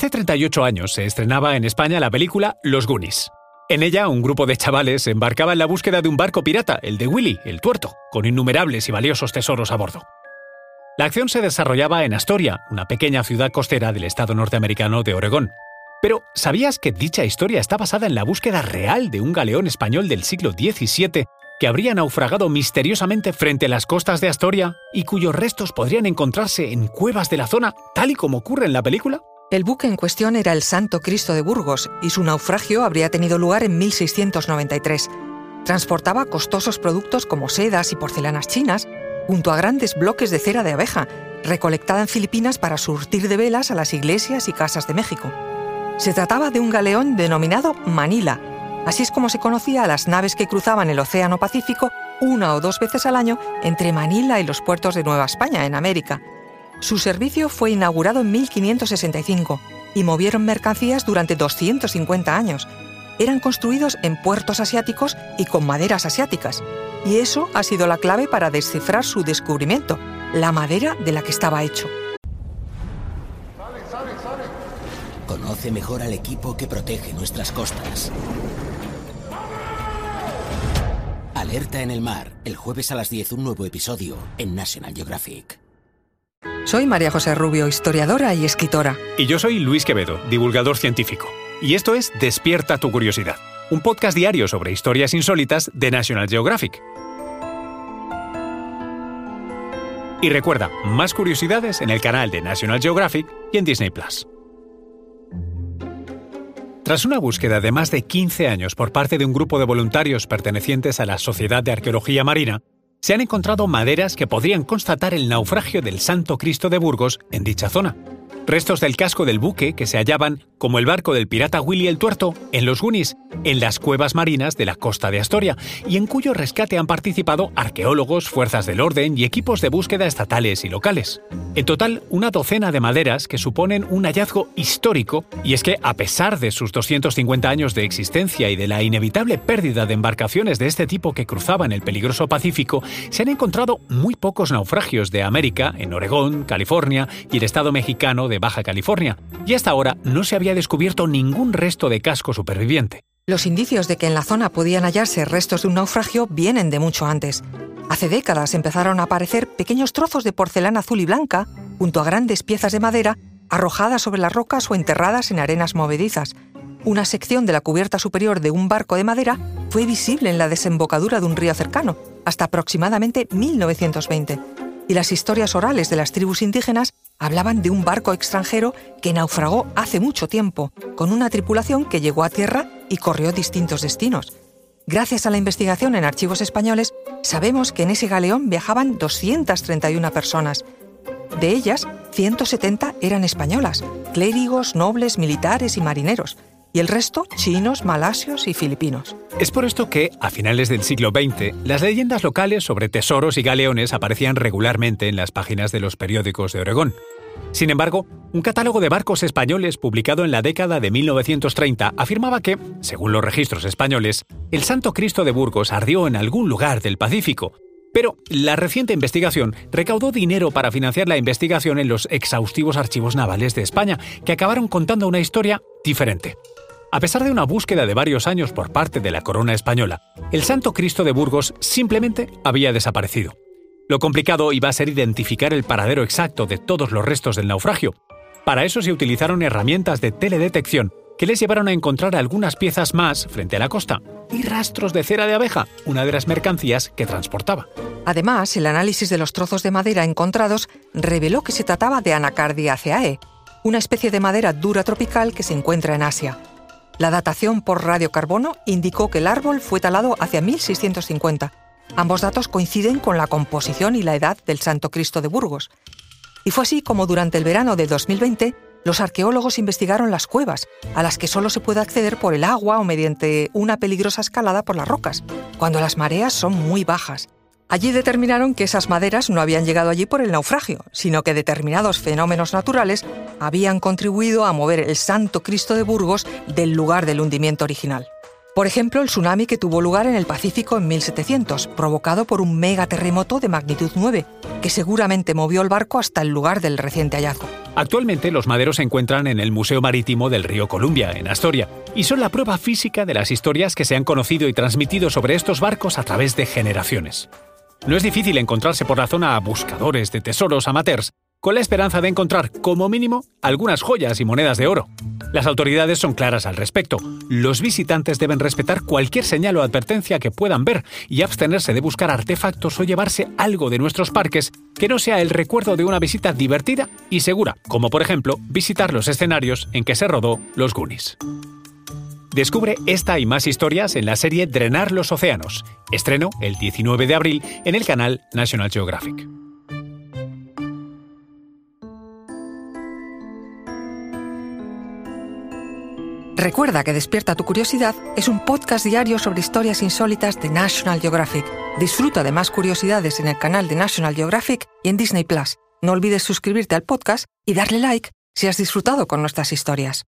Hace 38 años se estrenaba en España la película Los Goonies. En ella, un grupo de chavales embarcaba en la búsqueda de un barco pirata, el de Willy, el tuerto, con innumerables y valiosos tesoros a bordo. La acción se desarrollaba en Astoria, una pequeña ciudad costera del estado norteamericano de Oregón. Pero, ¿sabías que dicha historia está basada en la búsqueda real de un galeón español del siglo XVII que habría naufragado misteriosamente frente a las costas de Astoria y cuyos restos podrían encontrarse en cuevas de la zona, tal y como ocurre en la película? El buque en cuestión era el Santo Cristo de Burgos y su naufragio habría tenido lugar en 1693. Transportaba costosos productos como sedas y porcelanas chinas, junto a grandes bloques de cera de abeja, recolectada en Filipinas para surtir de velas a las iglesias y casas de México. Se trataba de un galeón denominado Manila, Así es como se conocía a las naves que cruzaban el Océano Pacífico una o dos veces al año entre Manila y los puertos de Nueva España, en América. Su servicio fue inaugurado en 1565 y movieron mercancías durante 250 años. Eran construidos en puertos asiáticos y con maderas asiáticas. Y eso ha sido la clave para descifrar su descubrimiento, la madera de la que estaba hecho. Conoce mejor al equipo que protege nuestras costas. Alerta en el mar, el jueves a las 10 un nuevo episodio en National Geographic. Soy María José Rubio, historiadora y escritora. Y yo soy Luis Quevedo, divulgador científico. Y esto es Despierta tu curiosidad, un podcast diario sobre historias insólitas de National Geographic. Y recuerda, más curiosidades en el canal de National Geographic y en Disney Plus. Tras una búsqueda de más de 15 años por parte de un grupo de voluntarios pertenecientes a la Sociedad de Arqueología Marina, se han encontrado maderas que podrían constatar el naufragio del Santo Cristo de Burgos en dicha zona. Restos del casco del buque que se hallaban, como el barco del pirata Willy el Tuerto, en los Gunis, en las cuevas marinas de la costa de Astoria, y en cuyo rescate han participado arqueólogos, fuerzas del orden y equipos de búsqueda estatales y locales. En total, una docena de maderas que suponen un hallazgo histórico, y es que, a pesar de sus 250 años de existencia y de la inevitable pérdida de embarcaciones de este tipo que cruzaban el peligroso Pacífico, se han encontrado muy pocos naufragios de América en Oregón, California y el estado mexicano de Baja California, y hasta ahora no se descubierto ningún resto de casco superviviente. Los indicios de que en la zona podían hallarse restos de un naufragio vienen de mucho antes. Hace décadas empezaron a aparecer pequeños trozos de porcelana azul y blanca junto a grandes piezas de madera arrojadas sobre las rocas o enterradas en arenas movedizas. Una sección de la cubierta superior de un barco de madera fue visible en la desembocadura de un río cercano, hasta aproximadamente 1920. Y las historias orales de las tribus indígenas hablaban de un barco extranjero que naufragó hace mucho tiempo, con una tripulación que llegó a tierra y corrió distintos destinos. Gracias a la investigación en archivos españoles, sabemos que en ese galeón viajaban 231 personas. De ellas, 170 eran españolas, clérigos, nobles, militares y marineros, y el resto chinos, malasios y filipinos. Es por esto que, a finales del siglo XX, las leyendas locales sobre tesoros y galeones aparecían regularmente en las páginas de los periódicos de Oregón. Sin embargo, un catálogo de barcos españoles publicado en la década de 1930 afirmaba que, según los registros españoles, el Santo Cristo de Burgos ardió en algún lugar del Pacífico. Pero la reciente investigación recaudó dinero para financiar la investigación en los exhaustivos archivos navales de España, que acabaron contando una historia diferente. A pesar de una búsqueda de varios años por parte de la corona española, el Santo Cristo de Burgos simplemente había desaparecido. Lo complicado iba a ser identificar el paradero exacto de todos los restos del naufragio. Para eso se utilizaron herramientas de teledetección que les llevaron a encontrar algunas piezas más frente a la costa y rastros de cera de abeja, una de las mercancías que transportaba. Además, el análisis de los trozos de madera encontrados reveló que se trataba de Anacardiaceae, una especie de madera dura tropical que se encuentra en Asia. La datación por radiocarbono indicó que el árbol fue talado hacia 1650. Ambos datos coinciden con la composición y la edad del Santo Cristo de Burgos. Y fue así como durante el verano de 2020 los arqueólogos investigaron las cuevas, a las que solo se puede acceder por el agua o mediante una peligrosa escalada por las rocas, cuando las mareas son muy bajas. Allí determinaron que esas maderas no habían llegado allí por el naufragio, sino que determinados fenómenos naturales habían contribuido a mover el Santo Cristo de Burgos del lugar del hundimiento original. Por ejemplo, el tsunami que tuvo lugar en el Pacífico en 1700, provocado por un megaterremoto de magnitud 9, que seguramente movió el barco hasta el lugar del reciente hallazgo. Actualmente los maderos se encuentran en el Museo Marítimo del Río Columbia, en Astoria, y son la prueba física de las historias que se han conocido y transmitido sobre estos barcos a través de generaciones. No es difícil encontrarse por la zona a buscadores de tesoros amateurs, con la esperanza de encontrar, como mínimo, algunas joyas y monedas de oro. Las autoridades son claras al respecto. Los visitantes deben respetar cualquier señal o advertencia que puedan ver y abstenerse de buscar artefactos o llevarse algo de nuestros parques que no sea el recuerdo de una visita divertida y segura, como por ejemplo visitar los escenarios en que se rodó Los Goonies. Descubre esta y más historias en la serie Drenar los Océanos. Estreno el 19 de abril en el canal National Geographic. Recuerda que Despierta tu Curiosidad es un podcast diario sobre historias insólitas de National Geographic. Disfruta de más curiosidades en el canal de National Geographic y en Disney Plus. No olvides suscribirte al podcast y darle like si has disfrutado con nuestras historias.